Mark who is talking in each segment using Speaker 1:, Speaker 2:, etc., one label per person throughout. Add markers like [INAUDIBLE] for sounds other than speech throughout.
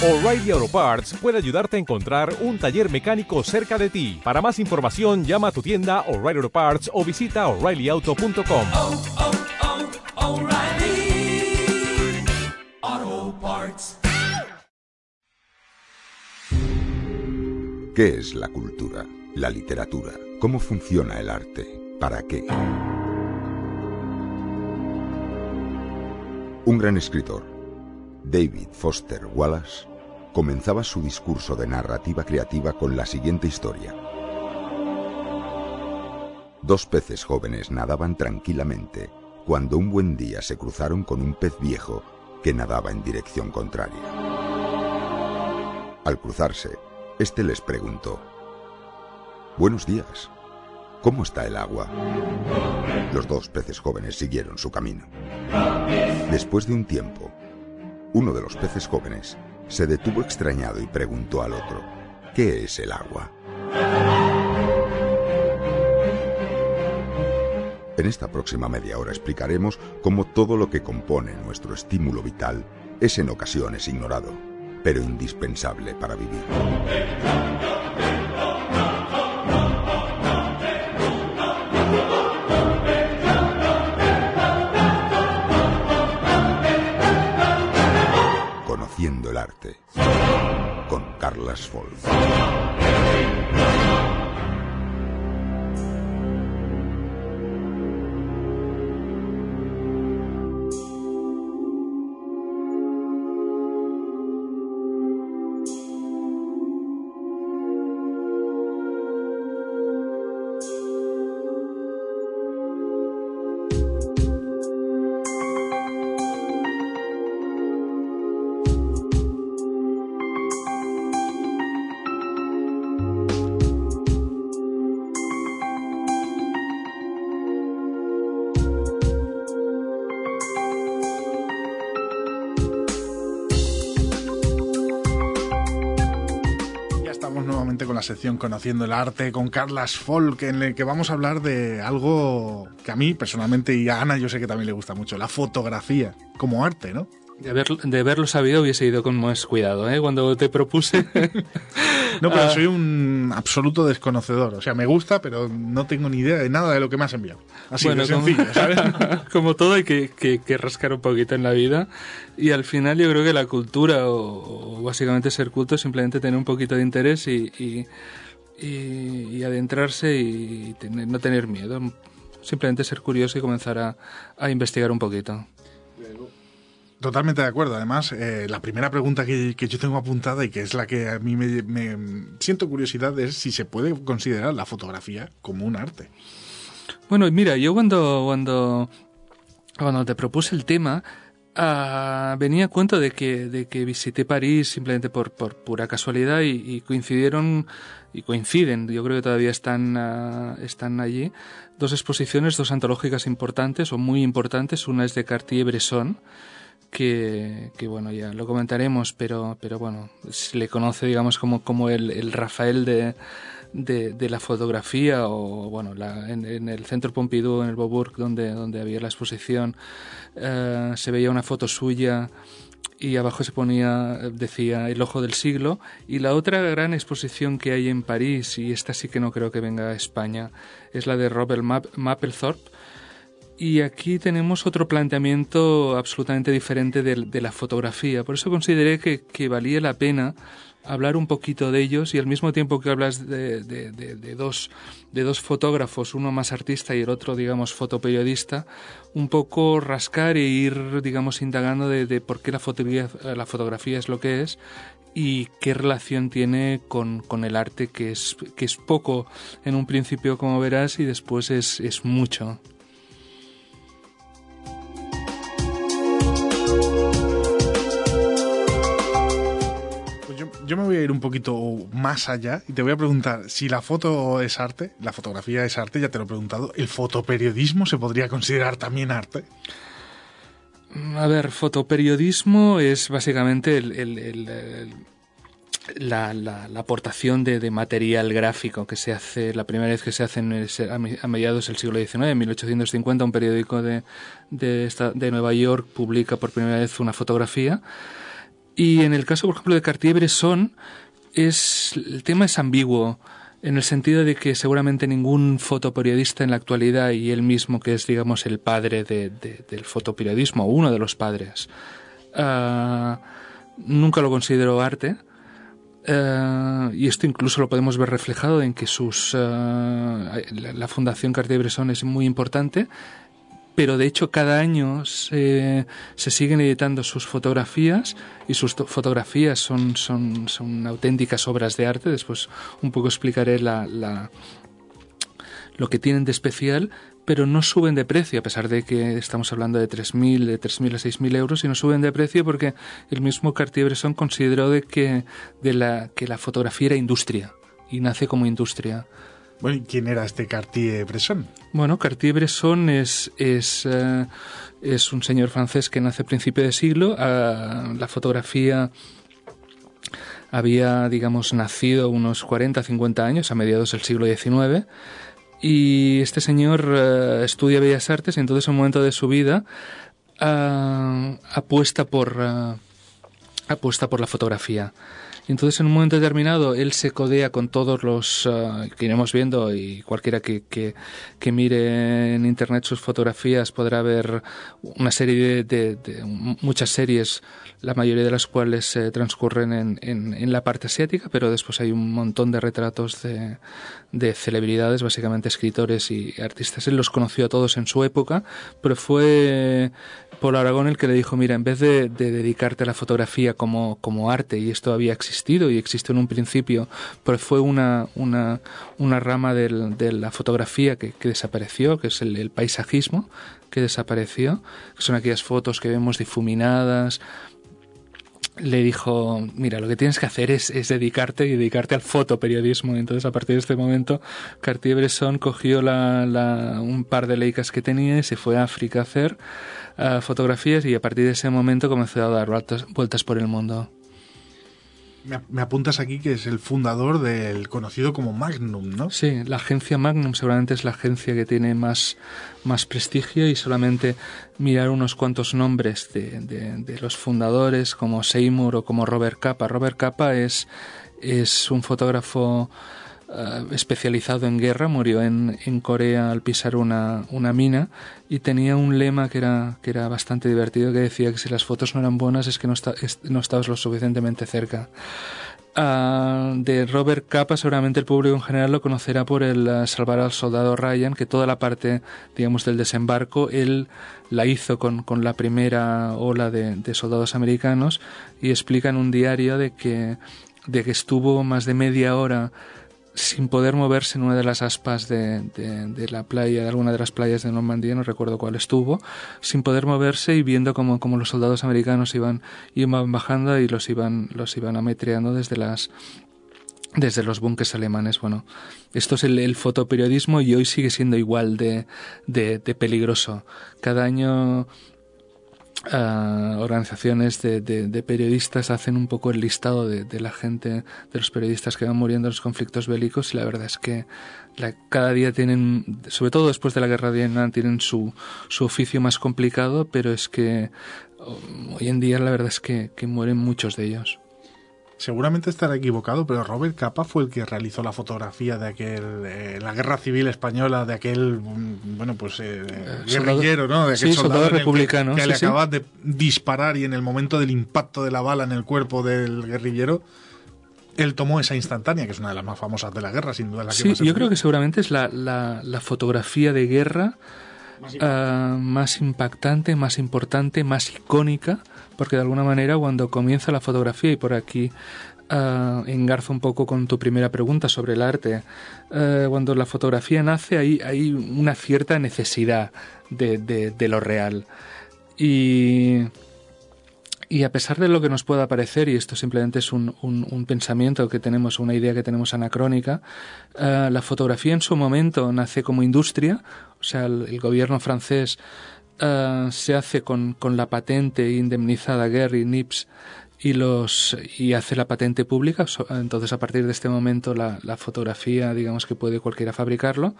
Speaker 1: O'Reilly Auto Parts puede ayudarte a encontrar un taller mecánico cerca de ti. Para más información, llama a tu tienda O'Reilly Auto Parts o visita oreillyauto.com.
Speaker 2: oh, oh, Parts.
Speaker 3: ¿Qué es la cultura? La literatura. ¿Cómo funciona el arte? ¿Para qué? Un gran escritor, David Foster Wallace, comenzaba su discurso de narrativa creativa con la siguiente historia. Dos peces jóvenes nadaban tranquilamente cuando un buen día se cruzaron con un pez viejo que nadaba en dirección contraria. Al cruzarse, este les preguntó, Buenos días, ¿cómo está el agua? Los dos peces jóvenes siguieron su camino. Después de un tiempo, uno de los peces jóvenes se detuvo extrañado y preguntó al otro, ¿qué es el agua? En esta próxima media hora explicaremos cómo todo lo que compone nuestro estímulo vital es en ocasiones ignorado, pero indispensable para vivir. Carlas Folk.
Speaker 4: Conociendo el Arte con Carlas Folk, en el que vamos a hablar de algo que a mí personalmente y a Ana yo sé que también le gusta mucho, la fotografía como arte, ¿no?
Speaker 5: De, haber, de haberlo sabido hubiese ido con más cuidado, ¿eh? Cuando te propuse... [LAUGHS]
Speaker 4: No, pero
Speaker 5: Ah.
Speaker 4: soy un absoluto desconocedor. O sea, me gusta, pero no tengo ni idea de nada de lo que me has enviado. Así de
Speaker 5: como,
Speaker 4: sencillo, ¿sabes? [LAUGHS]
Speaker 5: como todo hay que, que- que rascar un poquito en la vida y al final yo creo que la cultura o, o básicamente ser culto es simplemente tener un poquito de interés y, y, y- y adentrarse y tener- no tener miedo. Simplemente ser curioso y comenzar a, a investigar un poquito.
Speaker 4: Totalmente de acuerdo. Además, eh, la primera pregunta que, yo tengo apuntada y que es la que a mí me, siento curiosidad es si se puede considerar la fotografía como un arte.
Speaker 5: Bueno, mira, yo cuando, cuando, cuando te propuse el tema, ah, venía a cuento de que, de que visité París simplemente por, por pura casualidad y, y coincidieron, y coinciden, yo creo que todavía están, ah, están allí, dos exposiciones, dos antológicas importantes o muy importantes. Una es de Cartier-Bresson, que, bueno, ya lo comentaremos, pero, pero bueno, se le conoce, digamos, como, como el, el Rafael de, de, la fotografía, o bueno, la, en, el Centro Pompidou, en el Beaubourg, donde, donde había la exposición, eh, se veía una foto suya y abajo se ponía, decía, el ojo del siglo. Y la otra gran exposición que hay en París, y esta sí que no creo que venga a España, es la de Robert Map- Mapplethorpe, y aquí tenemos otro planteamiento absolutamente diferente de, la fotografía. Por eso consideré que, valía la pena hablar un poquito de ellos y al mismo tiempo que hablas de, dos, de dos fotógrafos, uno más artista y el otro, digamos, fotoperiodista, un poco rascar e ir, digamos, indagando de, de por qué la fotografía, la fotografía es lo que es y qué relación tiene con, con el arte, que es, que es poco en un principio, como verás, y después es, es mucho.
Speaker 4: Yo, me voy a ir un poquito más allá y te voy a preguntar si la foto es arte, la fotografía es arte, ya te lo he preguntado, ¿el fotoperiodismo se podría considerar también arte?
Speaker 5: A ver, fotoperiodismo es básicamente el- la, aportación de, material gráfico que se hace, la primera vez que se hace en a mediados del siglo XIX, en 1850, un periódico de, de, esta- de Nueva York publica por primera vez una fotografía Y en el caso, por ejemplo, de Cartier-Bresson, es, el tema es ambiguo en el sentido de que seguramente ningún fotoperiodista en la actualidad y él mismo, que es, digamos, el padre de, de, del fotoperiodismo, uno de los padres, uh, nunca lo consideró arte. Uh, y esto incluso lo podemos ver reflejado en que sus uh, la, la, Fundación Cartier-Bresson es muy importante pero de hecho cada año se, se, siguen editando sus fotografías y sus fotografías son, son, son auténticas obras de arte. Después un poco explicaré la, la, lo que tienen de especial, pero no suben de precio, a pesar de que estamos hablando de 3.000, de 3.000 a 6.000 euros, y no suben de precio porque el mismo Cartier-Bresson consideró de que, de la, que la fotografía era industria y nace como industria.
Speaker 4: Bueno, ¿y quién era este Cartier-Bresson?
Speaker 5: Bueno, Cartier-Bresson es, es, uh, es, un señor francés que nace a principio de siglo. Uh, la fotografía había, digamos, nacido unos 40, 50 años, a mediados del siglo XIX. Y este señor uh, estudia Bellas Artes y entonces en un momento de su vida apuesta, por, apuesta por la fotografía. Entonces en un momento determinado él se codea con todos los uh, que iremos viendo y cualquiera que, mire en internet sus fotografías podrá ver una serie de, muchas series, la mayoría de las cuales eh, transcurren en, en, en, la parte asiática, pero después hay un montón de retratos de, de celebridades, básicamente escritores y artistas. Él los conoció a todos en su época, pero fue Paul Aragón el que le dijo, mira, en vez de, de dedicarte a la fotografía como, como arte, y esto había existido y existió en un principio, pero fue una, una, una rama de la fotografía que, que desapareció, que es el, el, paisajismo, que desapareció, que son aquellas fotos que vemos difuminadas, le dijo, mira, lo que tienes que hacer es, es, dedicarte y dedicarte al fotoperiodismo. Entonces, a partir de este momento, Cartier-Bresson cogió la, la, un par de leicas que tenía y se fue a África a hacer uh, fotografías y a partir de ese momento comenzó a dar vueltas, vueltas por el mundo.
Speaker 4: Me, apuntas aquí que es el fundador del conocido como Magnum, ¿no?
Speaker 5: Sí, la agencia Magnum seguramente es la agencia que tiene más, más prestigio y solamente mirar unos cuantos nombres de, de, de los fundadores como Seymour o como Robert Capa. Robert Capa es, es un fotógrafo uh, especializado en guerra, murió en, en Corea al pisar una, una, mina y tenía un lema que era, que era bastante divertido que decía que si las fotos no eran buenas es que no, está, es, no estabas lo suficientemente cerca. Uh, de Robert Capa seguramente el público en general lo conocerá por el uh, Salvar al Soldado Ryan, que toda la parte, digamos, del desembarco, él la hizo con, con la primera ola de, de, soldados americanos y explica en un diario de que, de que estuvo más de media hora sin poder moverse en una de las aspas de, de, de, la playa, de alguna de las playas de Normandía, no recuerdo cuál estuvo, sin poder moverse y viendo como, como los soldados americanos iban, iban bajando y los iban, los iban ametreando desde las desde los bunkers alemanes. Bueno, esto es el, el fotoperiodismo y hoy sigue siendo igual de, de, de peligroso. Cada año Uh, organizaciones de, de, de, periodistas hacen un poco el listado de, la gente, de los periodistas que van muriendo en los conflictos bélicos y la verdad es que cada día tienen, sobre todo después de la guerra de Vietnam, tienen su, su oficio más complicado, pero es que hoy en día la verdad es que, que mueren muchos de ellos.
Speaker 4: Seguramente estará equivocado, pero Robert Capa fue el que realizó la fotografía de aquel, eh, la guerra civil española, de aquel, bueno, pues eh, guerrillero, ¿no? De aquel
Speaker 5: sí, soldado, soldado republicano.
Speaker 4: Que, que
Speaker 5: sí,
Speaker 4: le
Speaker 5: sí.
Speaker 4: acabas de disparar y en el momento del impacto de la bala en el cuerpo del guerrillero, él tomó esa instantánea, que es una de las más famosas de la guerra, sin duda. La que
Speaker 5: sí,
Speaker 4: más
Speaker 5: yo creo que seguramente es la, la, la fotografía de guerra más, uh, más impactante, más importante, más icónica porque de alguna manera cuando comienza la fotografía y por aquí uh, engarzo un poco con tu primera pregunta sobre el arte, uh, cuando la fotografía nace hay, hay una cierta necesidad de, lo real. Y, y a pesar de lo que nos pueda parecer, y esto simplemente es un, pensamiento que tenemos, una idea que tenemos anacrónica, uh, la fotografía en su momento nace como industria, o sea, el gobierno francés Uh, se hace con, con, la patente indemnizada Gary Nips y los y hace la patente pública entonces a partir de este momento la, la, fotografía digamos que puede cualquiera fabricarlo.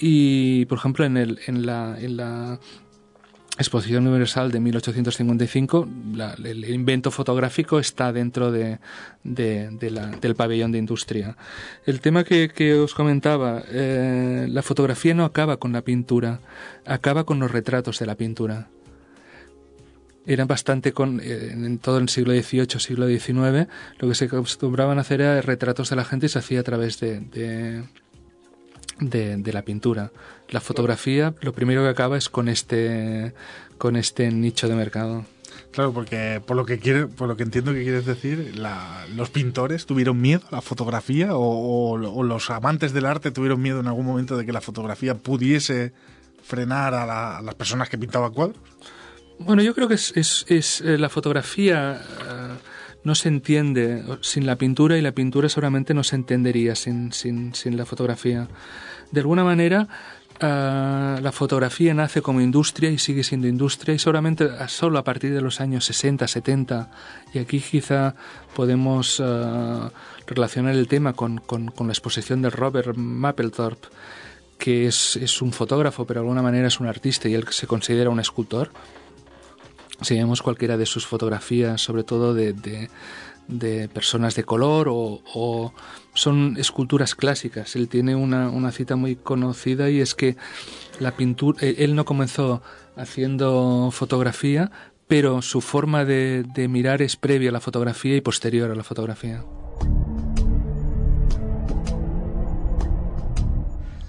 Speaker 5: Y por ejemplo en el en la en la Exposición Universal de 1855, la- el invento fotográfico está dentro del pabellón de industria. El tema que, que os comentaba, eh, la fotografía no acaba con la pintura, acaba con los retratos de la pintura. Eran bastante con, eh, en todo el siglo XVIII, siglo XIX, lo que se acostumbraban a hacer era retratos de la gente y se hacía a través de, de, la pintura. La fotografía, lo primero que acaba es con este, con este nicho de mercado.
Speaker 4: Claro, porque por lo que quiere, por lo que entiendo que quieres decir, la- los pintores tuvieron miedo a la fotografía o, o- o los amantes del arte tuvieron miedo en algún momento de que la fotografía pudiese frenar a, la- a las personas que pintaban cuadros.
Speaker 5: Bueno, yo creo que es, es- es, eh, la fotografía eh, no se entiende sin la pintura y la pintura seguramente no se entendería sin, sin, sin la fotografía. De alguna manera, eh, la fotografía nace como industria y sigue siendo industria y seguramente a- solo a partir de los años 60, 70, y aquí quizá podemos eh, relacionar el tema con, con- con la exposición de Robert Mapplethorpe, que es, es un fotógrafo, pero de alguna manera es un artista y él se considera un escultor si vemos cualquiera de sus fotografías, sobre todo de, de- personas de color o, o son esculturas clásicas. Él tiene una, una cita muy conocida y es que la pintura, eh, él no comenzó haciendo fotografía, pero su forma de, de mirar es previa a la fotografía y posterior a la fotografía.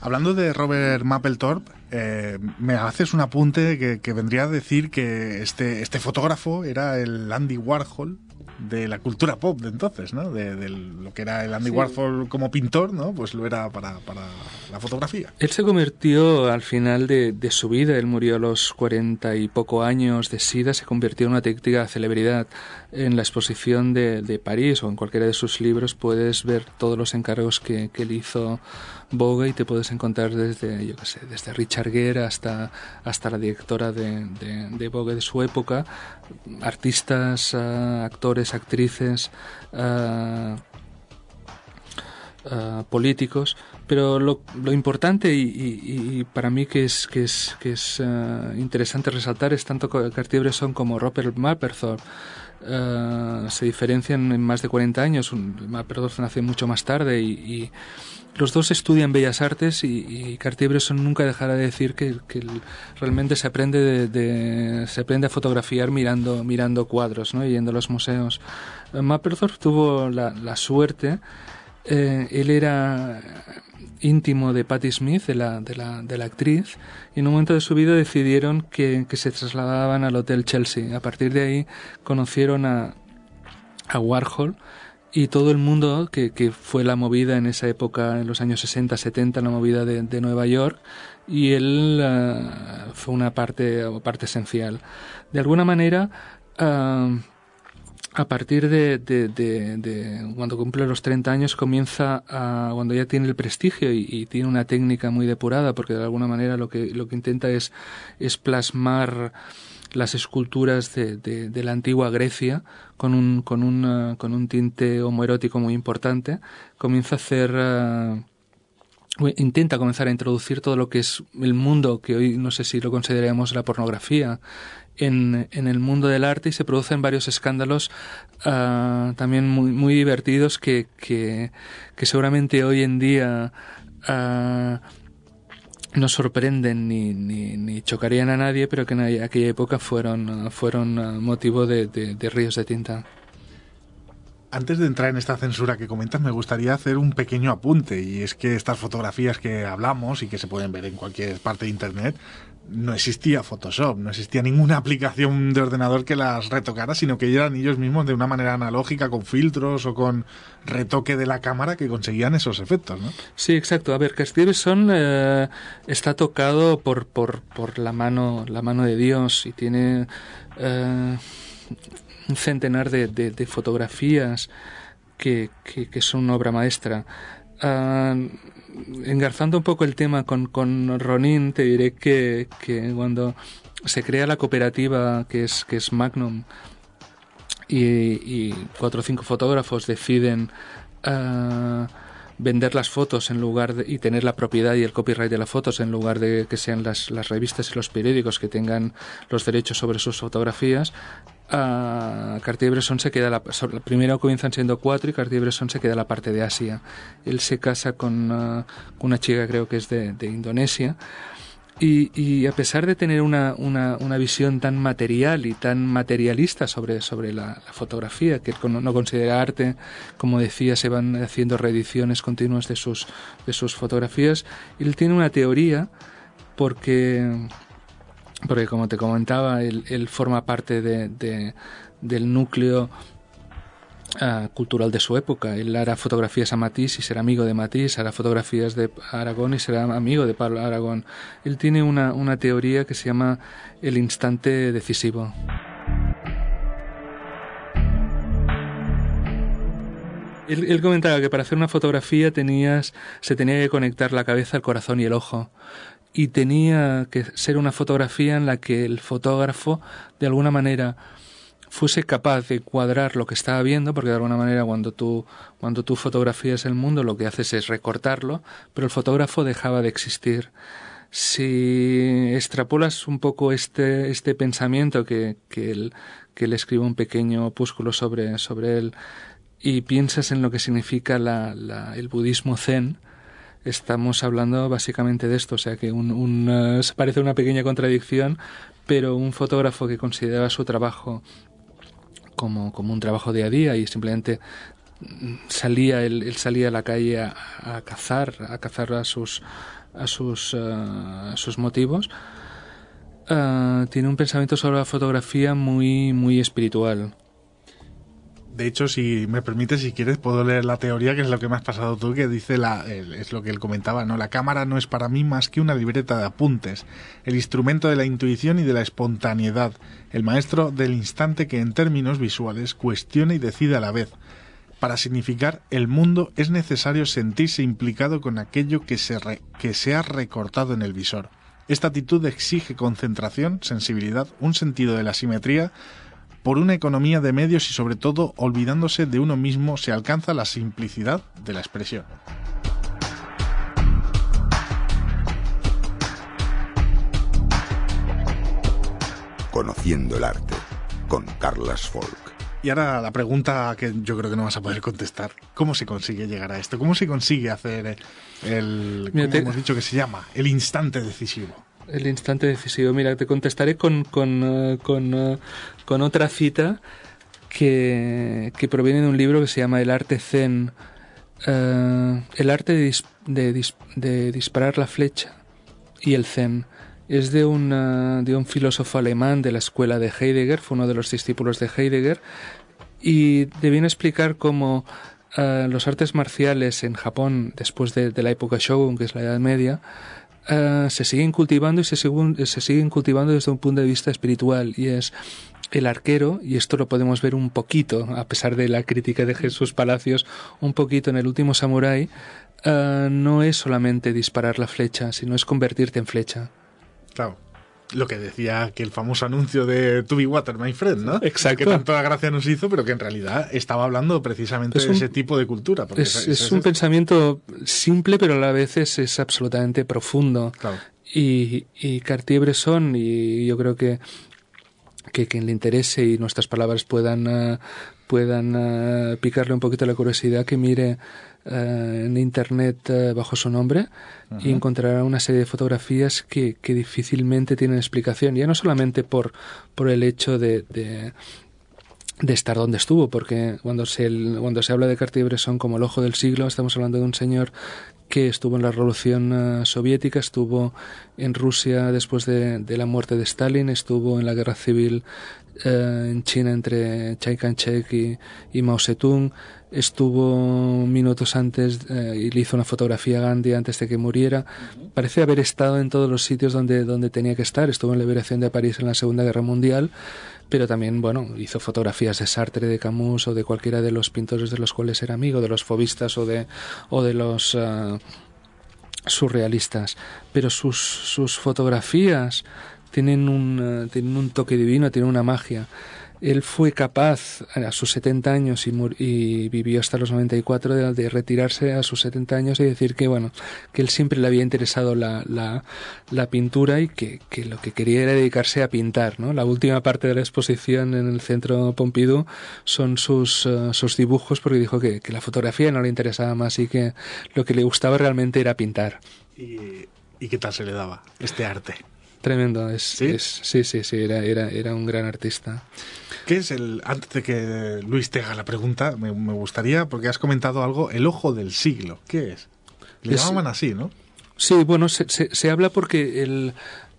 Speaker 4: Hablando de Robert Mapplethorpe, eh, me haces un apunte que, que vendría a decir que este, este fotógrafo era el Andy Warhol de la cultura pop de entonces, ¿no? De, de lo que era el Andy
Speaker 5: Sí.
Speaker 4: Warhol como pintor, ¿no? Pues lo era para, para la fotografía.
Speaker 5: Él se convirtió al final de, de su vida, él murió a los cuarenta y poco años de SIDA, se convirtió en una auténtica celebridad. En la exposición de, de París o en cualquiera de sus libros puedes ver todos los encargos que, que le hizo Vogue y te puedes encontrar desde, yo qué sé, desde Richard Gere hasta, hasta la directora de, de, de Vogue de su época, artistas, ah, actores, actrices, ah, políticos, pero lo, lo importante y, y- para mí que es que es que es interesante resaltar es tanto Cartier-Bresson como Robert Mapplethorpe ah, se diferencian en más de 40 años. Mapplethorpe nació mucho más tarde y, los dos estudian bellas artes y, Cartier-Bresson nunca dejará de decir que, realmente se aprende de, se aprende a fotografiar mirando mirando cuadros, ¿no? Y yendo a los museos. Eh, Mapplethorpe tuvo la, la suerte eh, él era íntimo de Patti Smith, de la, de, la, de la actriz, y en un momento de su vida decidieron que, que se trasladaban al Hotel Chelsea. A partir de ahí conocieron a, a Warhol y todo el mundo que, que fue la movida en esa época, en los años 60, 70, la movida de, de Nueva York, y él ah, fue una parte, parte esencial. De alguna manera, ah, a partir de, de- de- cuando cumple los 30 años comienza a, cuando ya tiene el prestigio y, tiene una técnica muy depurada porque de alguna manera lo que, lo que intenta es, es plasmar las esculturas de, de- de la antigua Grecia con un, con, con un tinte homoerótico muy importante comienza a hacer o intenta comenzar a introducir todo lo que es el mundo que hoy no sé si lo consideramos la pornografía en, en el mundo del arte y se producen varios escándalos ah, también muy, muy divertidos que, que, que seguramente hoy en día ah, no sorprenden ni, ni, ni chocarían a nadie, pero que en aquella época fueron, fueron ah, motivo de, de- de ríos de tinta.
Speaker 4: Antes de entrar en esta censura que comentas, me gustaría hacer un pequeño apunte, y es que estas fotografías que hablamos y que se pueden ver en cualquier parte de Internet, no existía Photoshop, no existía ninguna [LAUGHS] aplicación de ordenador que las retocara, sino que eran ellos mismos de una manera analógica, con filtros o con retoque de la cámara que conseguían esos efectos, ¿no?
Speaker 5: Sí, exacto. A ver, Cartier-Bresson eh, está tocado por, por, por la mano la mano de Dios y tiene eh, un centenar de, de- fotografías que, que, son obra maestra. Ah, engarzando un poco el tema con, con Ronin, te diré que, que cuando se crea la cooperativa que es, que es Magnum y, y cuatro o cinco fotógrafos deciden ah, vender las fotos en lugar de, y tener la propiedad y el copyright de las fotos en lugar de que sean las, las revistas y los periódicos que tengan los derechos sobre sus fotografías, a Cartier-Bresson se queda la, primero comienzan siendo cuatro y Cartier-Bresson se queda la parte de Asia. Él se casa con, uh, una chica creo que es de, Indonesia y, y, a pesar de tener una, una, una, visión tan material y tan materialista sobre, sobre la, fotografía, que no considera arte, como decía, se van haciendo reediciones continuas de sus, de sus fotografías, él tiene una teoría porque porque como te comentaba, él, forma parte de, de, del núcleo uh, cultural de su época. Él hará fotografías a Matisse y será amigo de Matisse, hará fotografías de Aragón y será amigo de Pablo Aragón. Él tiene una, una teoría que se llama el instante decisivo. Él, él, comentaba que para hacer una fotografía tenías, se tenía que conectar la cabeza, el corazón y el ojo y tenía que ser una fotografía en la que el fotógrafo de alguna manera fuese capaz de cuadrar lo que estaba viendo, porque de alguna manera cuando tú, cuando tú fotografías el mundo lo que haces es recortarlo, pero el fotógrafo dejaba de existir. Si extrapolas un poco este, este pensamiento que, que, él, que él escribe un pequeño opúsculo sobre, sobre él y piensas en lo que significa la, la, el budismo zen, estamos hablando básicamente de esto, o sea que un, un, uh, parece una pequeña contradicción, pero un fotógrafo que consideraba su trabajo como, como un trabajo día a día y simplemente salía él, él salía a la calle a, a, cazar a cazar a sus a sus, uh, a sus motivos uh, tiene un pensamiento sobre la fotografía muy muy espiritual
Speaker 4: de hecho, si me permites, si quieres, puedo leer la teoría, que es lo que me has pasado tú, que dice la, es lo que él comentaba, ¿no? La cámara no es para mí más que una libreta de apuntes, el instrumento de la intuición y de la espontaneidad, el maestro del instante que en términos visuales cuestiona y decide a la vez. Para significar el mundo es necesario sentirse implicado con aquello que se, que se ha recortado en el visor. Esta actitud exige concentración, sensibilidad, un sentido de la simetría, por una economía de medios y sobre todo olvidándose de uno mismo se alcanza la simplicidad de la expresión.
Speaker 3: Conociendo el arte con Carlas Folk.
Speaker 4: Y ahora la pregunta que yo creo que no vas a poder contestar. ¿Cómo se consigue llegar a esto? ¿Cómo se consigue hacer el, como hemos dicho que se llama, el instante decisivo?
Speaker 5: El instante decisivo. Mira, te contestaré con, con, uh, con, uh, con otra cita que, que, proviene de un libro que se llama El arte zen. Uh, el arte de, dis, de, de, disparar la flecha y el zen. Es de, una, de un filósofo alemán de la escuela de Heidegger, fue uno de los discípulos de Heidegger, y te a explicar cómo los artes marciales en Japón, después de, de la época Shogun, que es la Edad Media, uh, se siguen cultivando y se, se siguen cultivando desde un punto de vista espiritual y es el arquero, y esto lo podemos ver un poquito, a pesar de la crítica de Jesús Palacios, un poquito en el último Samurai, uh, no es solamente disparar la flecha, sino es convertirte en flecha.
Speaker 4: Claro lo que decía que el famoso anuncio de To Be Water, My Friend, ¿no?
Speaker 5: Exacto.
Speaker 4: Que tanto la gracia nos hizo, pero que en realidad estaba hablando precisamente un, de ese tipo de cultura.
Speaker 5: Es, es, es, es un pensamiento simple, pero a la vez es, es absolutamente profundo.
Speaker 4: Claro.
Speaker 5: Y, y Cartier-Bresson, y yo creo que que quien le interese y nuestras palabras puedan, uh, puedan uh, picarle un poquito la curiosidad, que mire uh, en internet bajo su nombre uh -huh. y encontrará una serie de fotografías que, que, difícilmente tienen explicación, ya no solamente por, por el hecho de, de de estar donde estuvo, porque cuando se, cuando se habla de Cartier-Bresson como el ojo del siglo, estamos hablando de un señor que estuvo en la Revolución uh, Soviética, estuvo en Rusia después de, de, la muerte de Stalin, estuvo en la Guerra Civil en China entre Chiang Kai-shek y, y, Mao Zedong, estuvo minutos antes uh, y le hizo una fotografía a Gandhi antes de que muriera. Uh -huh. Parece haber estado en todos los sitios donde, donde tenía que estar. Estuvo en la liberación de París en la Segunda Guerra Mundial pero también, bueno, hizo fotografías de Sartre, de Camus o de cualquiera de los pintores de los cuales era amigo, de los fobistas o de, o de los uh, surrealistas. Pero sus, sus fotografías tienen un, uh, tienen un toque divino, tienen una magia. él fue capaz a sus 70 años y, vivió hasta los 94 de, de retirarse a sus 70 años y decir que bueno que él siempre le había interesado la, la, pintura y que, que lo que quería era dedicarse a pintar ¿no? la última parte de la exposición en el centro Pompidou son sus, eh, sus dibujos porque dijo que, que la fotografía no le interesaba más y que lo que le gustaba realmente era pintar
Speaker 4: ¿Y, y qué tal se le daba este arte?
Speaker 5: Tremendo es,
Speaker 4: ¿Sí?
Speaker 5: es- sí sí sí era, era, era un gran artista
Speaker 4: ¿Qué es el, antes de que Luis te haga la pregunta, me, me gustaría, porque has comentado algo, el ojo del siglo. ¿Qué es? Le
Speaker 5: Es-
Speaker 4: llamaban así, ¿no?
Speaker 5: Sí, bueno, se, se, se habla porque él,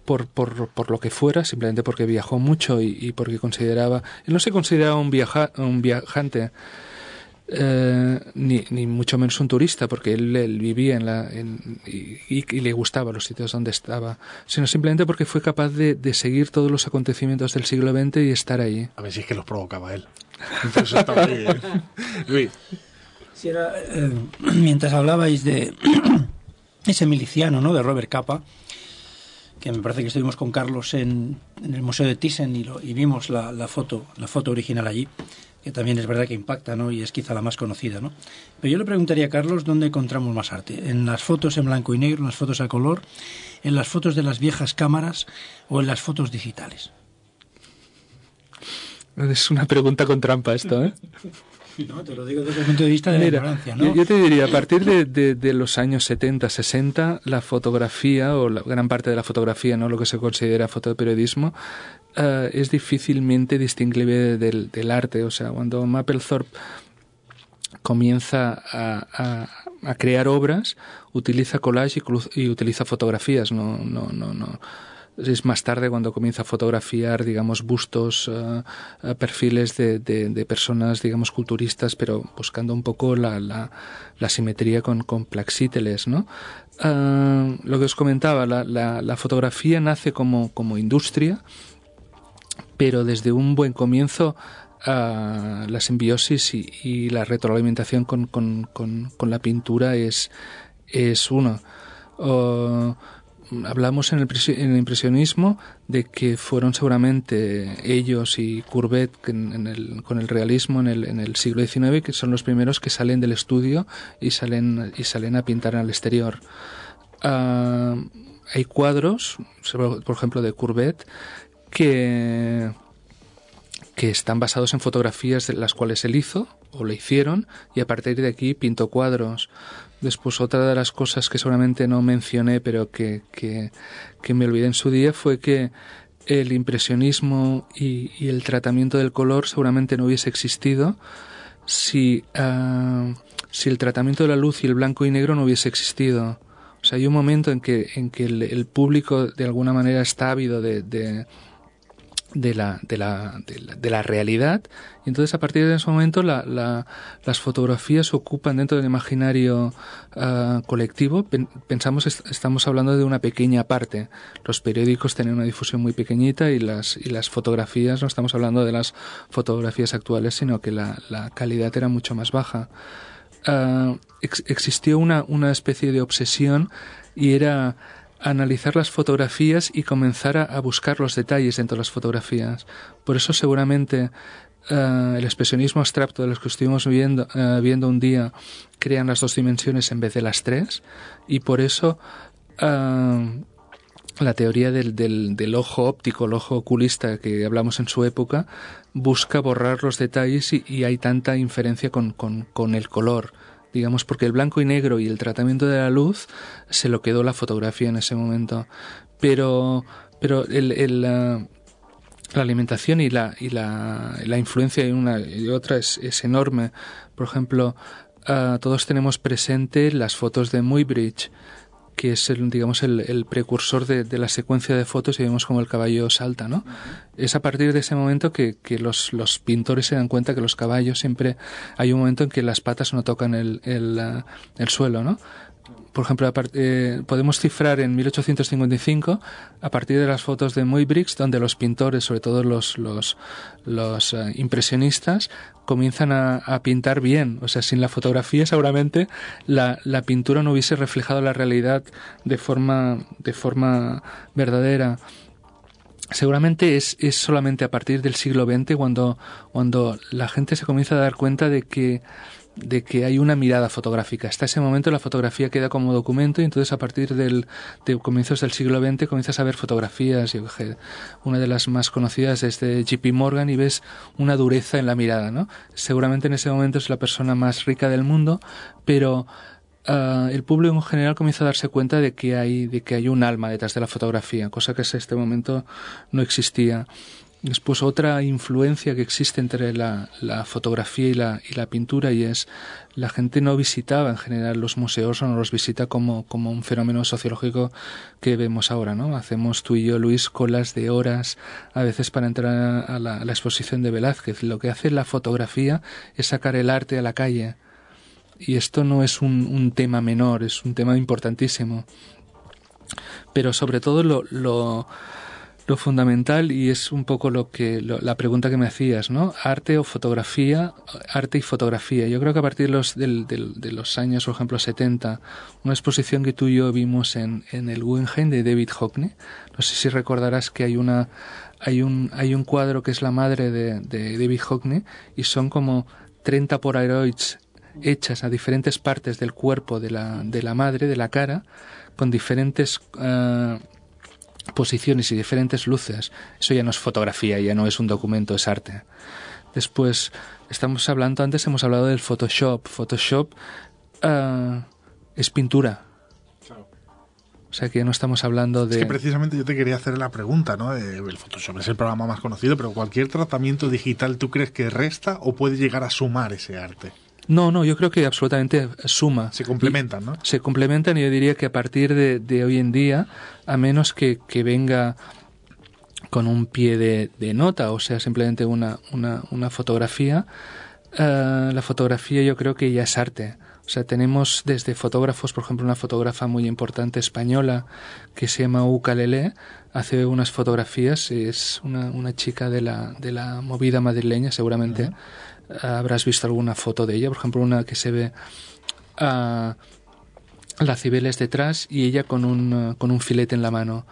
Speaker 5: por, por, por lo que fuera, simplemente porque viajó mucho y, y porque consideraba, él no se consideraba un, viaja, un viajante, eh, ni, ni mucho menos un turista, porque él, él vivía en la, en, y, y- y le gustaba los sitios donde estaba, sino simplemente porque fue capaz de, de seguir todos los acontecimientos del siglo XX y estar allí.
Speaker 4: A ver si es que los provocaba él. Entonces estaba ahí, ¿eh? Luis,
Speaker 6: Si era, eh, [CLEARS THROAT] mientras hablabais de [CLEARS THROAT] ese miliciano, ¿no? De Robert Capa, que me parece que estuvimos con Carlos en, en el Museo de Thyssen y, lo- y vimos la, la foto, la foto original allí, que también es verdad que impacta, ¿no? Y es quizá la más conocida, ¿no? Pero yo le preguntaría a Carlos dónde encontramos más arte, en las fotos en blanco y negro, en las fotos a color, en las fotos de las viejas cámaras o en las fotos digitales.
Speaker 5: Es una pregunta con trampa esto, ¿eh?
Speaker 6: No, te lo digo desde el punto de vista de la
Speaker 5: Mira,
Speaker 6: ignorancia, ¿no?
Speaker 5: yo, yo te diría, a partir de, de- de los años 70, 60, la fotografía, o la gran parte de la fotografía, no lo que se considera fotoperiodismo, eh, es difícilmente distinguible del, arte. O sea, cuando Mapplethorpe comienza a, crear obras, utiliza collage y, y utiliza fotografías, no, no, no. Es más tarde cuando comienza a fotografiar, digamos, bustos, eh, eh, perfiles de, personas, digamos, culturistas, pero buscando un poco la, la, simetría con, con ¿no? Lo que os comentaba, la, la fotografía nace como, como industria, pero desde un buen comienzo ah, la simbiosis y, y la retroalimentación con, con, la pintura es, uno. Hablamos en el, impresionismo de que fueron seguramente ellos y Courbet en- el- con el realismo en el, en el siglo XIX que son los primeros que salen del estudio y salen, y salen a pintar al exterior. Ah, hay cuadros, por ejemplo, de Courbet, que, que están basados en fotografías de las cuales él hizo o le hicieron y a partir de aquí pintó cuadros. Después otra de las cosas que seguramente no mencioné pero que, que, me olvidé en su día fue que el impresionismo y, el tratamiento del color seguramente no hubiese existido si, ah, si el tratamiento de la luz y el blanco y negro no hubiese existido. O sea, hay un momento en que, en que el, público de alguna manera está ávido de, de la, de, la, de, la, de la realidad. Y entonces a partir de ese momento la, la, las fotografías ocupan dentro del imaginario uh, colectivo. Pen, pensamos est estamos hablando de una pequeña parte. Los periódicos tenían una difusión muy pequeñita y las, y las fotografías no estamos hablando de las fotografías actuales sino que la, la calidad era mucho más baja. Uh, ex existió una, una especie de obsesión y era analizar las fotografías y comenzar a, buscar los detalles dentro de las fotografías. Por eso seguramente uh, el expresionismo abstracto de los que estuvimos viendo, uh, viendo un día crean las dos dimensiones en vez de las tres y por eso uh, la teoría del, del, ojo óptico, el ojo oculista que hablamos en su época, busca borrar los detalles y, hay tanta inferencia con, con el color digamos, porque el blanco y negro y el tratamiento de la luz se lo quedó la fotografía en ese momento. Pero, pero el, la, la, alimentación y la, y la, la influencia de una y otra es, es enorme. Por ejemplo, uh, todos tenemos presente las fotos de Muybridge, que es el, digamos el, el precursor de, de, la secuencia de fotos y vemos como el caballo salta, ¿no? Es a partir de ese momento que, que los, los, pintores se dan cuenta que los caballos siempre hay un momento en que las patas no tocan el, el, el suelo, ¿no? Por ejemplo, eh, podemos cifrar en 1855 a partir de las fotos de Muybridge, donde los pintores, sobre todo los, los, uh, impresionistas, comienzan a, a, pintar bien. O sea, sin la fotografía seguramente la, la, pintura no hubiese reflejado la realidad de forma, de forma verdadera. seguramente es, es solamente a partir del siglo XX cuando, cuando la gente se comienza a dar cuenta de que de que hay una mirada fotográfica. Hasta ese momento la fotografía queda como documento y entonces a partir del, de comienzos del siglo XX comienzas a ver fotografías. Yo, una de las más conocidas es de JP Morgan y ves una dureza en la mirada. ¿no? Seguramente en ese momento es la persona más rica del mundo, pero ah, el público en general comienza a darse cuenta de que hay de que hay un alma detrás de la fotografía, cosa que en este momento no existía. Después otra influencia que existe entre la, la fotografía y la, y la, pintura y es la gente no visitaba en general los museos o no los visita como, como un fenómeno sociológico que vemos ahora, ¿no? Hacemos tú y yo, Luis, colas de horas a veces para entrar a la, exposición de Velázquez. Lo que hace la fotografía es sacar el arte a la calle. Y esto no es un, un tema menor, es un tema importantísimo. Pero sobre todo lo, lo lo fundamental y es un poco lo que lo, la pregunta que me hacías, ¿no? Arte o fotografía, arte y fotografía. Yo creo que a partir de los, del, de los años, por ejemplo, 70, una exposición que tú y yo vimos en, en el Guggenheim de David Hockney. No sé si recordarás que hay una hay un hay un cuadro que es la madre de, de David Hockney y son como 30 polaroids hechas a diferentes partes del cuerpo de la, de la madre, de la cara, con diferentes uh, posiciones y diferentes luces, eso ya no es fotografía, ya no es un documento, es arte. Después, estamos hablando, antes hemos hablado del Photoshop. Photoshop uh, es pintura. O sea que no estamos hablando de...
Speaker 4: Es que precisamente yo te quería hacer la pregunta, ¿no? El Photoshop es el programa más conocido, pero cualquier tratamiento digital, ¿tú crees que resta o puede llegar a sumar ese arte?
Speaker 5: No, no, yo creo que absolutamente suma.
Speaker 4: Se complementan, ¿no?
Speaker 5: Se complementan y yo diría que a partir de, de hoy en día, a menos que, que venga con un pie de, de, nota, o sea, simplemente una, una, una fotografía, uh, la fotografía yo creo que ya es arte. O sea, tenemos desde fotógrafos, por ejemplo, una fotógrafa muy importante española que se llama Ucalele, hace unas fotografías, es una, una chica de la, de la movida madrileña, seguramente. Uh -huh habrás visto alguna foto de ella, por ejemplo, una que se ve a uh, la Cibeles detrás y ella con un, con un filete en la mano.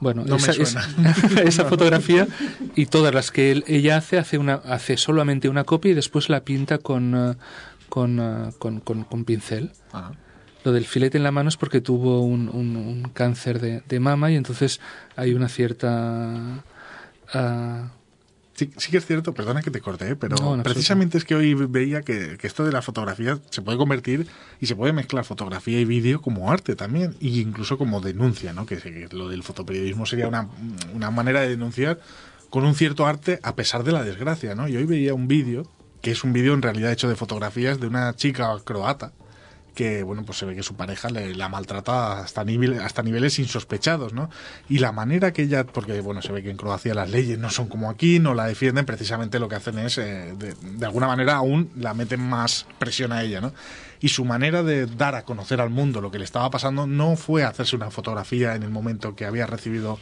Speaker 5: Bueno,
Speaker 4: no
Speaker 5: esa, esa, [LAUGHS] esa, fotografía y todas las que él, ella hace, hace, una, hace solamente una copia y después la pinta con, uh, con, con, con, con, pincel.
Speaker 4: Ajá.
Speaker 5: Lo del filete en la mano es porque tuvo un, un, un cáncer de, de, mama y entonces hay una cierta
Speaker 4: Sí, sí, que es cierto, perdona que te corté, pero no, no, precisamente es que hoy veía que, que, esto de la fotografía se puede convertir y se puede mezclar fotografía y vídeo como arte también, e incluso como denuncia, ¿no? Que, que lo del fotoperiodismo sería una, una, manera de denunciar con un cierto arte a pesar de la desgracia, ¿no? Y hoy veía un vídeo, que es un vídeo en realidad hecho de fotografías de una chica croata, que bueno pues se ve que su pareja le, la maltrata hasta nivel, hasta niveles insospechados no y la manera que ella porque bueno se ve que en Croacia las leyes no son como aquí no la defienden precisamente lo que hacen es eh, de, alguna manera aún la meten más presión a ella no y su manera de dar a conocer al mundo lo que le estaba pasando no fue hacerse una fotografía en el momento que había recibido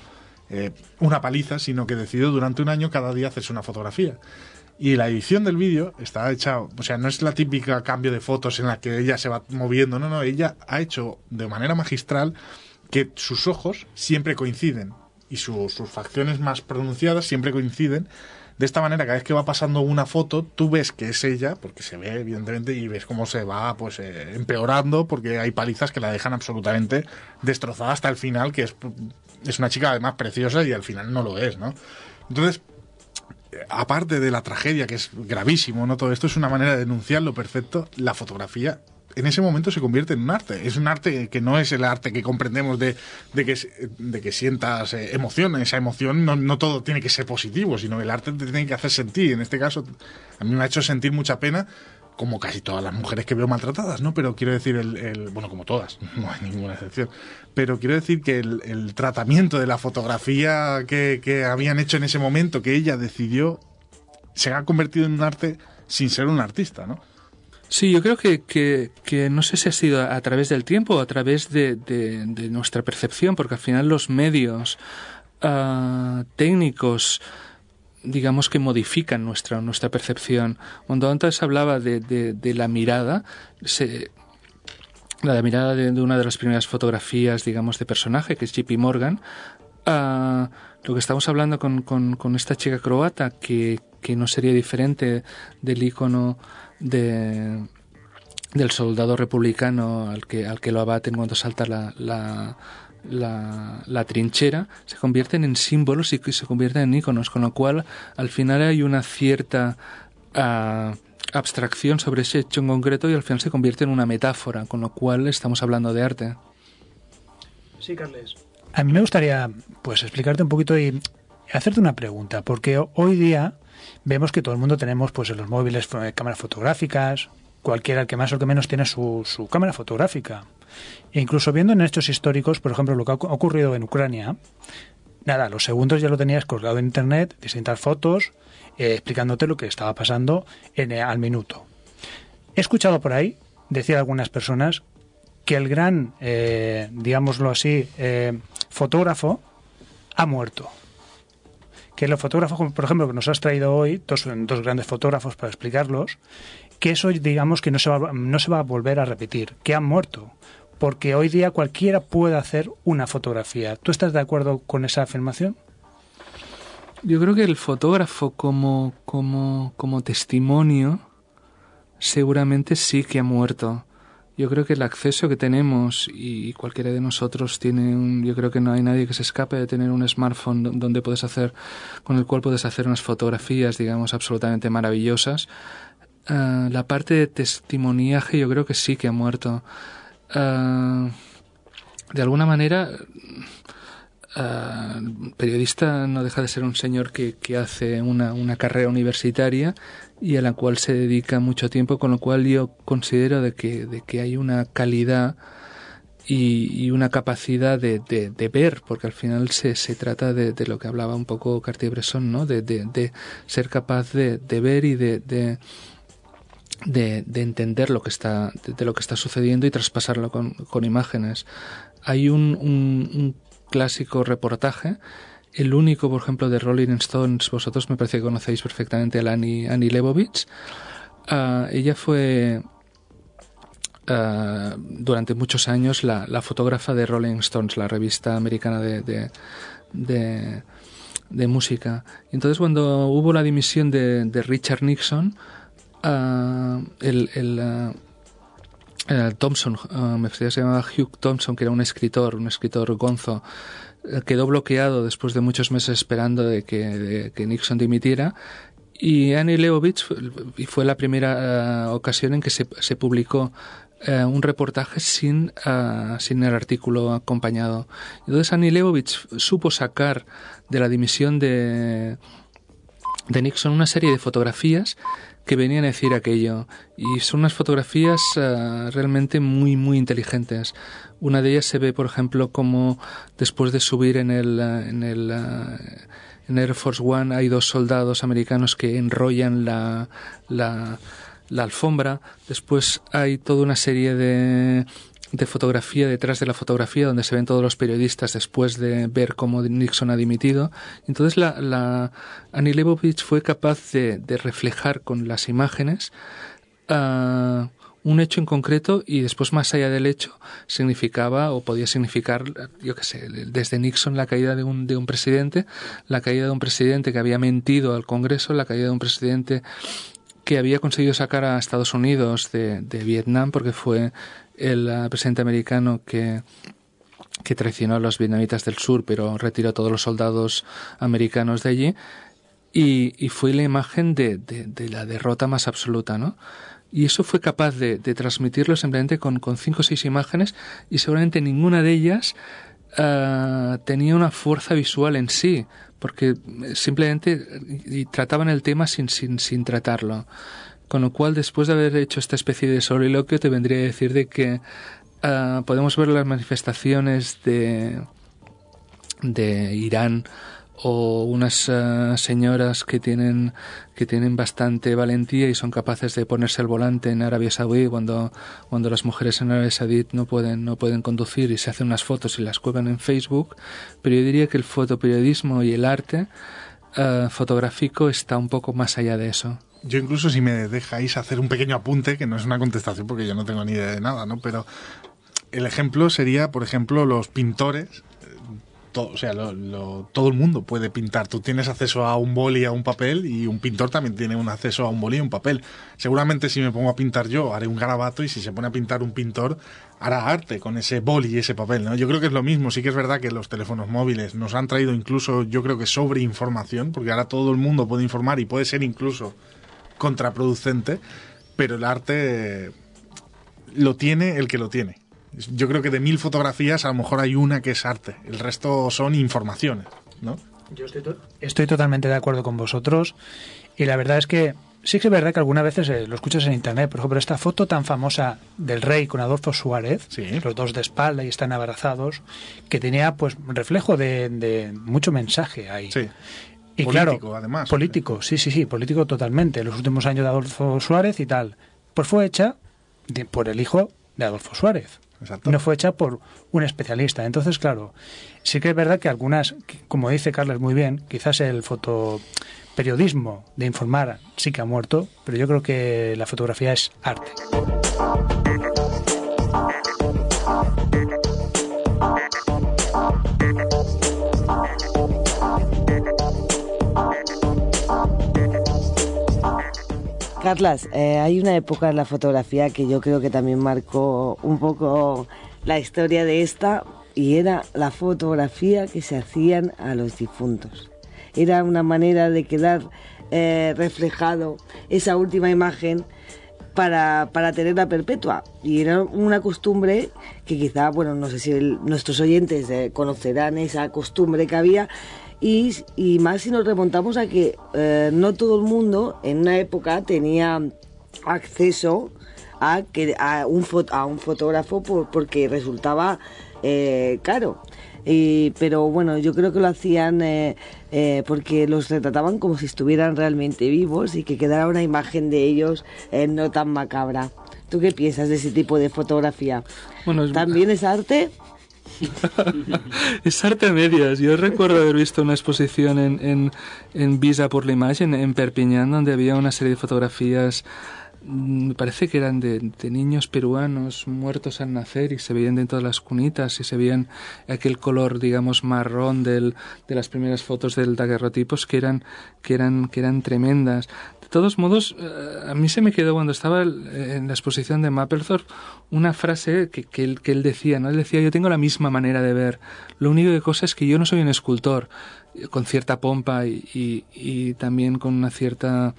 Speaker 4: eh, una paliza sino que decidió durante un año cada día hacerse una fotografía y la edición del vídeo está hecha, o sea, no es la típica cambio de fotos en la que ella se va moviendo, no, no, ella ha hecho de manera magistral que sus ojos siempre coinciden y su, sus facciones más pronunciadas siempre coinciden. De esta manera, cada vez que va pasando una foto, tú ves que es ella, porque se ve evidentemente, y ves cómo se va pues eh, empeorando, porque hay palizas que la dejan absolutamente destrozada hasta el final, que es, es una chica además preciosa y al final no lo es, ¿no? Entonces, aparte de la tragedia, que es gravísimo, ¿no? Todo esto es una manera de denunciarlo perfecto. La fotografía en ese momento se convierte en un arte. Es un arte que no es el arte que comprendemos de, de, que, de que sientas eh, emoción. Esa emoción no, no, todo tiene que ser positivo, sino el arte te tiene que hacer sentir. En este caso, a mí me ha hecho sentir mucha pena como casi todas las mujeres que veo maltratadas, ¿no? Pero quiero decir, el, bueno, como todas, [LAUGHS] no hay ninguna excepción, pero quiero decir que el, tratamiento de la fotografía que, que, habían hecho en ese momento, que ella decidió, se ha convertido en un arte sin ser un artista, ¿no?
Speaker 5: Sí, yo creo que, que, que, no sé si ha sido a través del tiempo o a través de, de, de nuestra percepción, porque al final los medios uh, técnicos, digamos que modifican nuestra, nuestra percepción. Cuando antes hablaba de, de, la mirada, se, la mirada de, una de las primeras fotografías, digamos, de personaje, que es JP Morgan, ah, lo que estamos hablando con, con, con esta chica croata, que, que no sería diferente del icono de, del soldado republicano al que, al que lo abaten cuando salta la, la, la, la trinchera, se convierten en símbolos y que se convierten en iconos, con lo cual al final hay una cierta ah, abstracción sobre ese hecho en concreto y al final se convierte en una metáfora, con lo cual estamos hablando de arte.
Speaker 7: Sí, Carles. A mí me gustaría pues explicarte un poquito y hacerte una pregunta, porque hoy día vemos que todo el mundo tenemos pues en los móviles fo- cámaras fotográficas, cualquiera el que más o el que menos tiene su, cámara fotográfica. E incluso viendo en hechos históricos, por ejemplo, lo que ha ocu- ocurrido en Ucrania, nada, los segundos ya lo tenías colgado en internet, distintas fotos, eh, explicándote lo que estaba pasando en, eh, al minuto. He escuchado por ahí decir algunas personas que el gran, eh, digámoslo así, eh, fotógrafo ha muerto. Que los fotógrafos, por ejemplo, que nos has traído hoy, dos, dos grandes fotógrafos para explicarlos, que eso digamos que no se, va, no se va a volver a repetir, que han muerto. Porque hoy día cualquiera puede hacer una fotografía. ¿Tú estás de acuerdo con esa afirmación?
Speaker 5: Yo creo que el fotógrafo como, como, como testimonio seguramente sí que ha muerto. Yo creo que el acceso que tenemos y cualquiera de nosotros tiene un, yo creo que no hay nadie que se escape de tener un smartphone do- donde puedes hacer, con el cual puedes hacer unas fotografías, digamos, absolutamente maravillosas. Ah, la parte de testimoniaje yo creo que sí que ha muerto. Ah, de alguna manera, ah, periodista no deja de ser un señor que, que hace una, una carrera universitaria y a la cual se dedica mucho tiempo, con lo cual yo considero de que, de que hay una calidad y, una capacidad de, de, ver, porque al final se, se trata de, lo que hablaba un poco Cartier-Bresson, ¿no? De, de, ser capaz de ver y de, de, de, de entender lo que está de, lo que está sucediendo y traspasarlo con, imágenes. Hay un, un, clásico reportaje, el único, por ejemplo, de Rolling Stones, vosotros me parece que conocéis perfectamente a Annie, Annie. Ah, ella fue ah, durante muchos años la, la fotógrafa de Rolling Stones, la revista americana de, de, de, de música. Entonces cuando hubo la dimisión de Richard Nixon, ah, el, el, ah, eh, Thompson, que se llamaba Hugh Thompson, que era un escritor, un escritor gonzo, eh, quedó bloqueado después de muchos meses esperando de que, de que Nixon dimitiera. Y Annie Leibovitz fue, la primera ah, ocasión en que se, publicó eh, un reportaje sin, ah, sin el artículo acompañado. Entonces Annie Leibovitz supo sacar de la dimisión de, de Nixon una serie de fotografías que venían a decir aquello. Y son unas fotografías ah, realmente muy, muy inteligentes. Una de ellas se ve, por ejemplo, como después de subir en el, ah, en el ah, en Air Force One hay dos soldados americanos que enrollan la, la, la alfombra. Después hay toda una serie de, de fotografía detrás de la fotografía donde se ven todos los periodistas después de ver cómo Nixon ha dimitido. Entonces la, la Annie Leibovitz fue capaz de, de reflejar con las imágenes ah, un hecho en concreto y después más allá del hecho significaba o podía significar, yo qué sé, desde Nixon la caída de un, de un presidente, la caída de un presidente que había mentido al Congreso, la caída de un presidente que había conseguido sacar a Estados Unidos de, de Vietnam porque fue el uh, presidente americano que que traicionó a los vietnamitas del sur, pero retiró a todos los soldados americanos de allí, y, y fue la imagen de, de, la derrota más absoluta, ¿no? Y eso fue capaz de, de transmitirlo simplemente con, con, cinco o seis imágenes, y seguramente ninguna de ellas uh, tenía una fuerza visual en sí, porque simplemente trataban el tema sin, sin, sin tratarlo. Con lo cual, después de haber hecho esta especie de soliloquio, te vendría a decir de que uh, podemos ver las manifestaciones de, de Irán o unas uh, señoras que tienen que tienen bastante valentía y son capaces de ponerse al volante en Arabia Saudí cuando cuando las mujeres en Arabia Saudí no pueden no pueden conducir y se hacen unas fotos y las cuelgan en Facebook. Pero yo diría que el fotoperiodismo y el arte uh, fotográfico está un poco más allá de eso
Speaker 4: yo incluso si me dejáis hacer un pequeño apunte, que no es una contestación porque yo no tengo ni idea de nada, ¿no? Pero el ejemplo sería, por ejemplo, los pintores. to- o sea, todo el mundo puede pintar. Tú tienes acceso a un boli, a un papel, y un pintor también tiene un acceso a un boli y un papel. Seguramente si me pongo a pintar yo, haré un garabato, y si se pone a pintar un pintor, hará arte con ese boli y ese papel. ¿no? Yo creo que es lo mismo. Sí que es verdad que los teléfonos móviles nos han traído incluso, yo creo que sobre información, porque ahora todo el mundo puede informar y puede ser incluso contraproducente, pero el arte lo tiene el que lo tiene. Yo creo que de mil fotografías a lo mejor hay una que es arte, el resto son informaciones, ¿no?
Speaker 7: Yo estoy, to- estoy totalmente de acuerdo con vosotros y la verdad es que sí que es verdad que algunas veces eh, lo escuchas en internet, por ejemplo, esta foto tan famosa del rey con Adolfo Suárez,
Speaker 4: Sí.
Speaker 7: los dos de espalda y están abrazados, que tenía pues reflejo de, de mucho mensaje ahí.
Speaker 4: Sí.
Speaker 7: Y
Speaker 4: Político,
Speaker 7: claro,
Speaker 4: además.
Speaker 7: Político, sí, sí, sí, político totalmente. Los últimos años de Adolfo Suárez y tal. Pues fue hecha de- por el hijo de Adolfo Suárez.
Speaker 4: Exacto.
Speaker 7: No fue hecha por un especialista. Entonces, claro, sí que es verdad que algunas, como dice Carlos muy bien, quizás el fotoperiodismo de informar sí que ha muerto, pero yo creo que la fotografía es arte.
Speaker 8: Carlas, eh, hay una época en la fotografía que yo creo que también marcó un poco la historia de esta y era la fotografía que se hacían a los difuntos. Era una manera de quedar eh, reflejado esa última imagen para, para tenerla perpetua. Y era una costumbre que quizá, bueno, no sé si nuestros oyentes eh, conocerán esa costumbre que había. Y, y más si nos remontamos a que eh, no todo el mundo en una época tenía acceso a, que, a, un, fo- a un fotógrafo por- porque resultaba eh, caro. Y- pero bueno, yo creo que lo hacían eh, eh, porque los retrataban como si estuvieran realmente vivos y que quedara una imagen de ellos eh, no tan macabra. ¿Tú qué piensas de ese tipo de fotografía?
Speaker 5: Bueno, es-
Speaker 8: ¿También es arte? [LAUGHS]
Speaker 5: es arte a medias. Yo recuerdo haber visto una exposición en, en, en Visa por la Imagen, en Perpiñán, donde había una serie de fotografías, me parece que eran de, niños peruanos muertos al nacer y se veían dentro de las cunitas y se veían aquel color, digamos, marrón del, de las primeras fotos del daguerrotipos que eran, que eran, que eran tremendas. De todos modos, eh, a mí se me quedó cuando estaba en la exposición de Mapplethorpe una frase que, que, él, que él decía, ¿no? Él decía, yo tengo la misma manera de ver. Lo único que cosa es que yo no soy un escultor eh, con cierta pompa y, y también con una cierta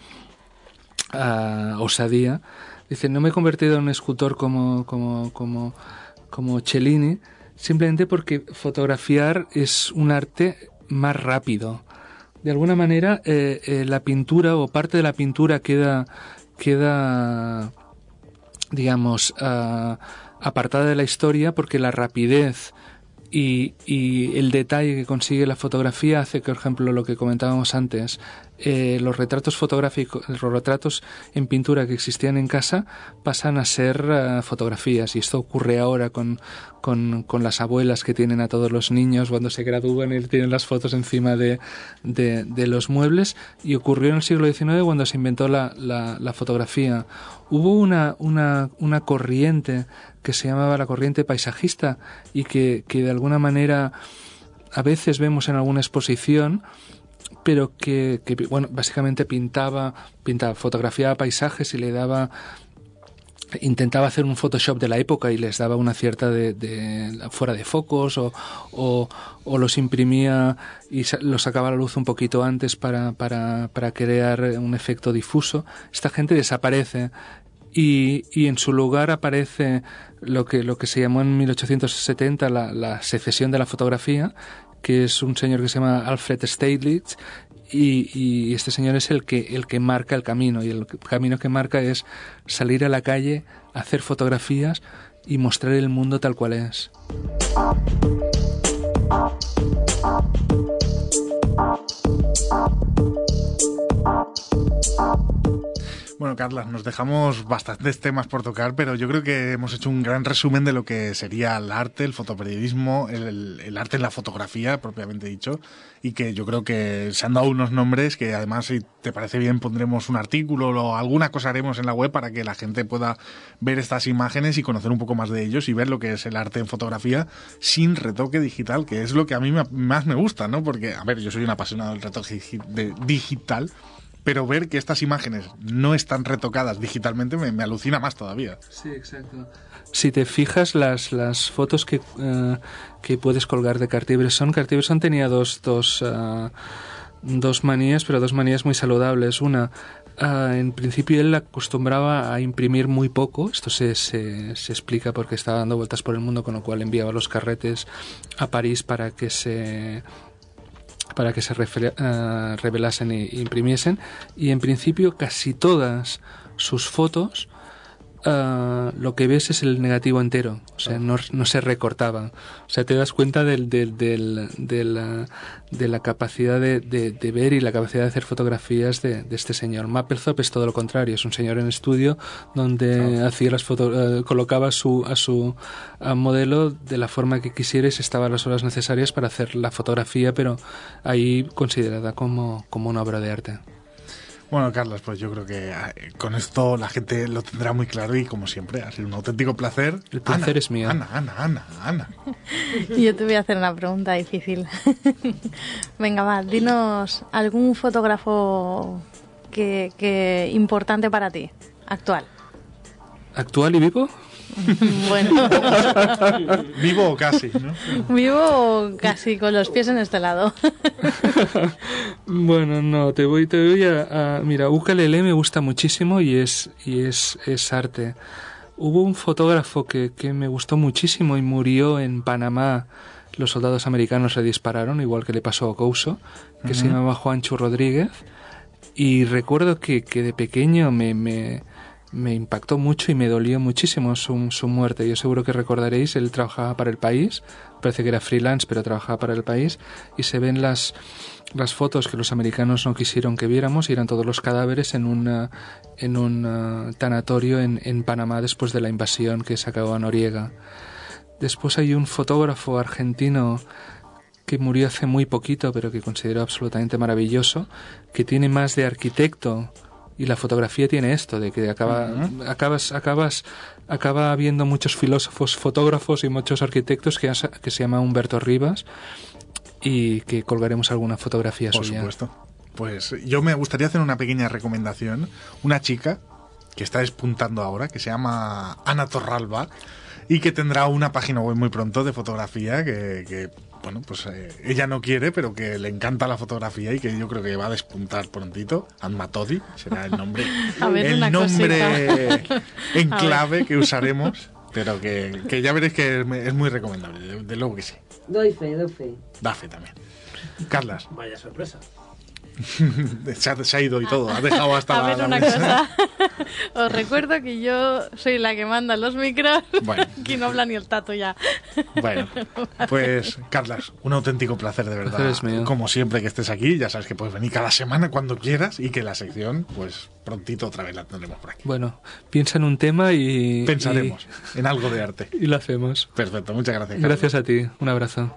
Speaker 5: osadía. Dice, no me he convertido en un escultor como, como, como, como Cellini, simplemente porque fotografiar es un arte más rápido. De alguna manera, eh, eh, la pintura o parte de la pintura queda, queda digamos, ah, apartada de la historia porque la rapidez y, y el detalle que consigue la fotografía hace que, por ejemplo, lo que comentábamos antes, eh, los retratos fotográficos, los retratos en pintura que existían en casa pasan a ser ah, fotografías y esto ocurre ahora con, con, con las abuelas que tienen a todos los niños cuando se gradúan y tienen las fotos encima de, de, de los muebles y ocurrió en el siglo XIX cuando se inventó la, la, la fotografía. Hubo una, una, una corriente que se llamaba la corriente paisajista y que, que de alguna manera a veces vemos en alguna exposición pero que, que, bueno básicamente pintaba pintaba fotografiaba paisajes y le daba intentaba hacer un Photoshop de la época y les daba una cierta de, fuera de focos o, o, los imprimía y los sacaba a la luz un poquito antes para, para, para crear un efecto difuso. Esta gente desaparece y, y en su lugar aparece lo que, lo que se llamó en 1870 la, la secesión de la fotografía, que es un señor que se llama Alfred Stieglitz y, este señor es el que, el que marca el camino y el camino que marca es salir a la calle, hacer fotografías y mostrar el mundo tal cual es.
Speaker 4: Bueno, Carla, nos dejamos bastantes temas por tocar, pero yo creo que hemos hecho un gran resumen de lo que sería el arte, el fotoperiodismo, el, el arte en la fotografía, propiamente dicho, y que yo creo que se han dado unos nombres que además, si te parece bien, pondremos un artículo o alguna cosa haremos en la web para que la gente pueda ver estas imágenes y conocer un poco más de ellos y ver lo que es el arte en fotografía sin retoque digital, que es lo que a mí más me gusta, ¿no? Porque, a ver, yo soy un apasionado del retoque digital, pero ver que estas imágenes no están retocadas digitalmente me, me alucina más todavía.
Speaker 5: Sí, exacto. Si te fijas las, las fotos que, eh, que puedes colgar de Cartier-Bresson, Cartier-Bresson tenía dos, dos, ah, dos manías, pero dos manías muy saludables. Una, ah, en principio él acostumbraba a imprimir muy poco, esto se, se, se explica porque estaba dando vueltas por el mundo, con lo cual enviaba los carretes a París para que se para que se eh, revelasen e imprimiesen. Y en principio casi todas sus fotos eh, lo que ves es el negativo entero, o sea, no, no se recortaba. O sea, te das cuenta del, del, del- de, la, de la capacidad de, de- de ver y la capacidad de hacer fotografías de, este señor. Mapplethorpe es todo lo contrario, es un señor en estudio donde hacía las foto, eh, colocaba a su, a su a modelo de la forma que quisiera y se estaba las horas necesarias para hacer la fotografía, pero ahí considerada como, como una obra de arte.
Speaker 4: Bueno, Carlos, pues yo creo que eh, con esto la gente lo tendrá muy claro y como siempre ha sido un auténtico placer.
Speaker 5: El placer
Speaker 4: Ana,
Speaker 5: es mío.
Speaker 4: Ana, Ana, Ana, Ana. [LAUGHS]
Speaker 9: Yo te voy a hacer una pregunta difícil. [LAUGHS] Venga, va, dinos algún fotógrafo que, que importante para ti, actual.
Speaker 5: ¿Actual y vivo? [LAUGHS]
Speaker 9: Bueno, [LAUGHS]
Speaker 4: Vivo o casi, ¿no?
Speaker 9: vivo casi con los pies en este lado. [LAUGHS]
Speaker 5: Bueno, no, te voy, te voy a, a- mira, ukulele me gusta muchísimo y es y es, es arte. Hubo un fotógrafo que, que me gustó muchísimo y murió en Panamá. Los soldados americanos le dispararon, igual que le pasó a Couso, que se llamaba Juancho Rodríguez. Y recuerdo que, que de pequeño me, me, me impactó mucho y me dolió muchísimo su, su muerte. Yo seguro que recordaréis, él trabajaba para el país, parece que era freelance, pero trabajaba para el país, y se ven las, las fotos que los americanos no quisieron que viéramos y eran todos los cadáveres en, una, en un ah, tanatorio en, en Panamá después de la invasión que se acabó a Noriega. Después hay un fotógrafo argentino que murió hace muy poquito, pero que considero absolutamente maravilloso, que tiene más de arquitecto y la fotografía tiene esto de que acaba, acabas, acabas, acaba habiendo muchos filósofos, fotógrafos y muchos arquitectos que, has- que se llama Humberto Rivas y que colgaremos alguna fotografía
Speaker 4: Por
Speaker 5: suya.
Speaker 4: supuesto. Pues yo me gustaría hacer una pequeña recomendación. Una chica que está despuntando ahora, que se llama Ana Torralba y que tendrá una página web muy pronto de fotografía que, que, bueno, pues eh, ella no quiere, pero que le encanta la fotografía y que yo creo que va a despuntar prontito. Anmatodi será el nombre, [LAUGHS]
Speaker 9: A ver,
Speaker 4: el nombre [LAUGHS] en clave que usaremos, pero que, que ya veréis que es, es muy recomendable, de, de luego que sí.
Speaker 8: Doy fe, doy fe.
Speaker 4: Da fe también. Carlas,
Speaker 6: Vaya sorpresa. [LAUGHS]
Speaker 4: se ha, se ha ido y todo, ha dejado hasta
Speaker 9: A
Speaker 4: la,
Speaker 9: ver
Speaker 4: la
Speaker 9: una
Speaker 4: mesa.
Speaker 9: cosa. [LAUGHS] Os recuerdo que yo soy la que manda los micros.
Speaker 4: Bueno. [LAUGHS]
Speaker 9: Aquí no habla ni el tato ya.
Speaker 4: Bueno, pues Carlas, un auténtico placer de verdad.
Speaker 5: Placer es mío.
Speaker 4: Como siempre que estés aquí, ya sabes que puedes venir cada semana cuando quieras y que la sección, pues prontito otra vez la tendremos por aquí.
Speaker 5: Bueno, piensa en un tema y...
Speaker 4: Pensaremos en algo de arte.
Speaker 5: Y, lo hacemos.
Speaker 4: Perfecto, muchas gracias. Carlas.
Speaker 5: Gracias a ti. Un abrazo.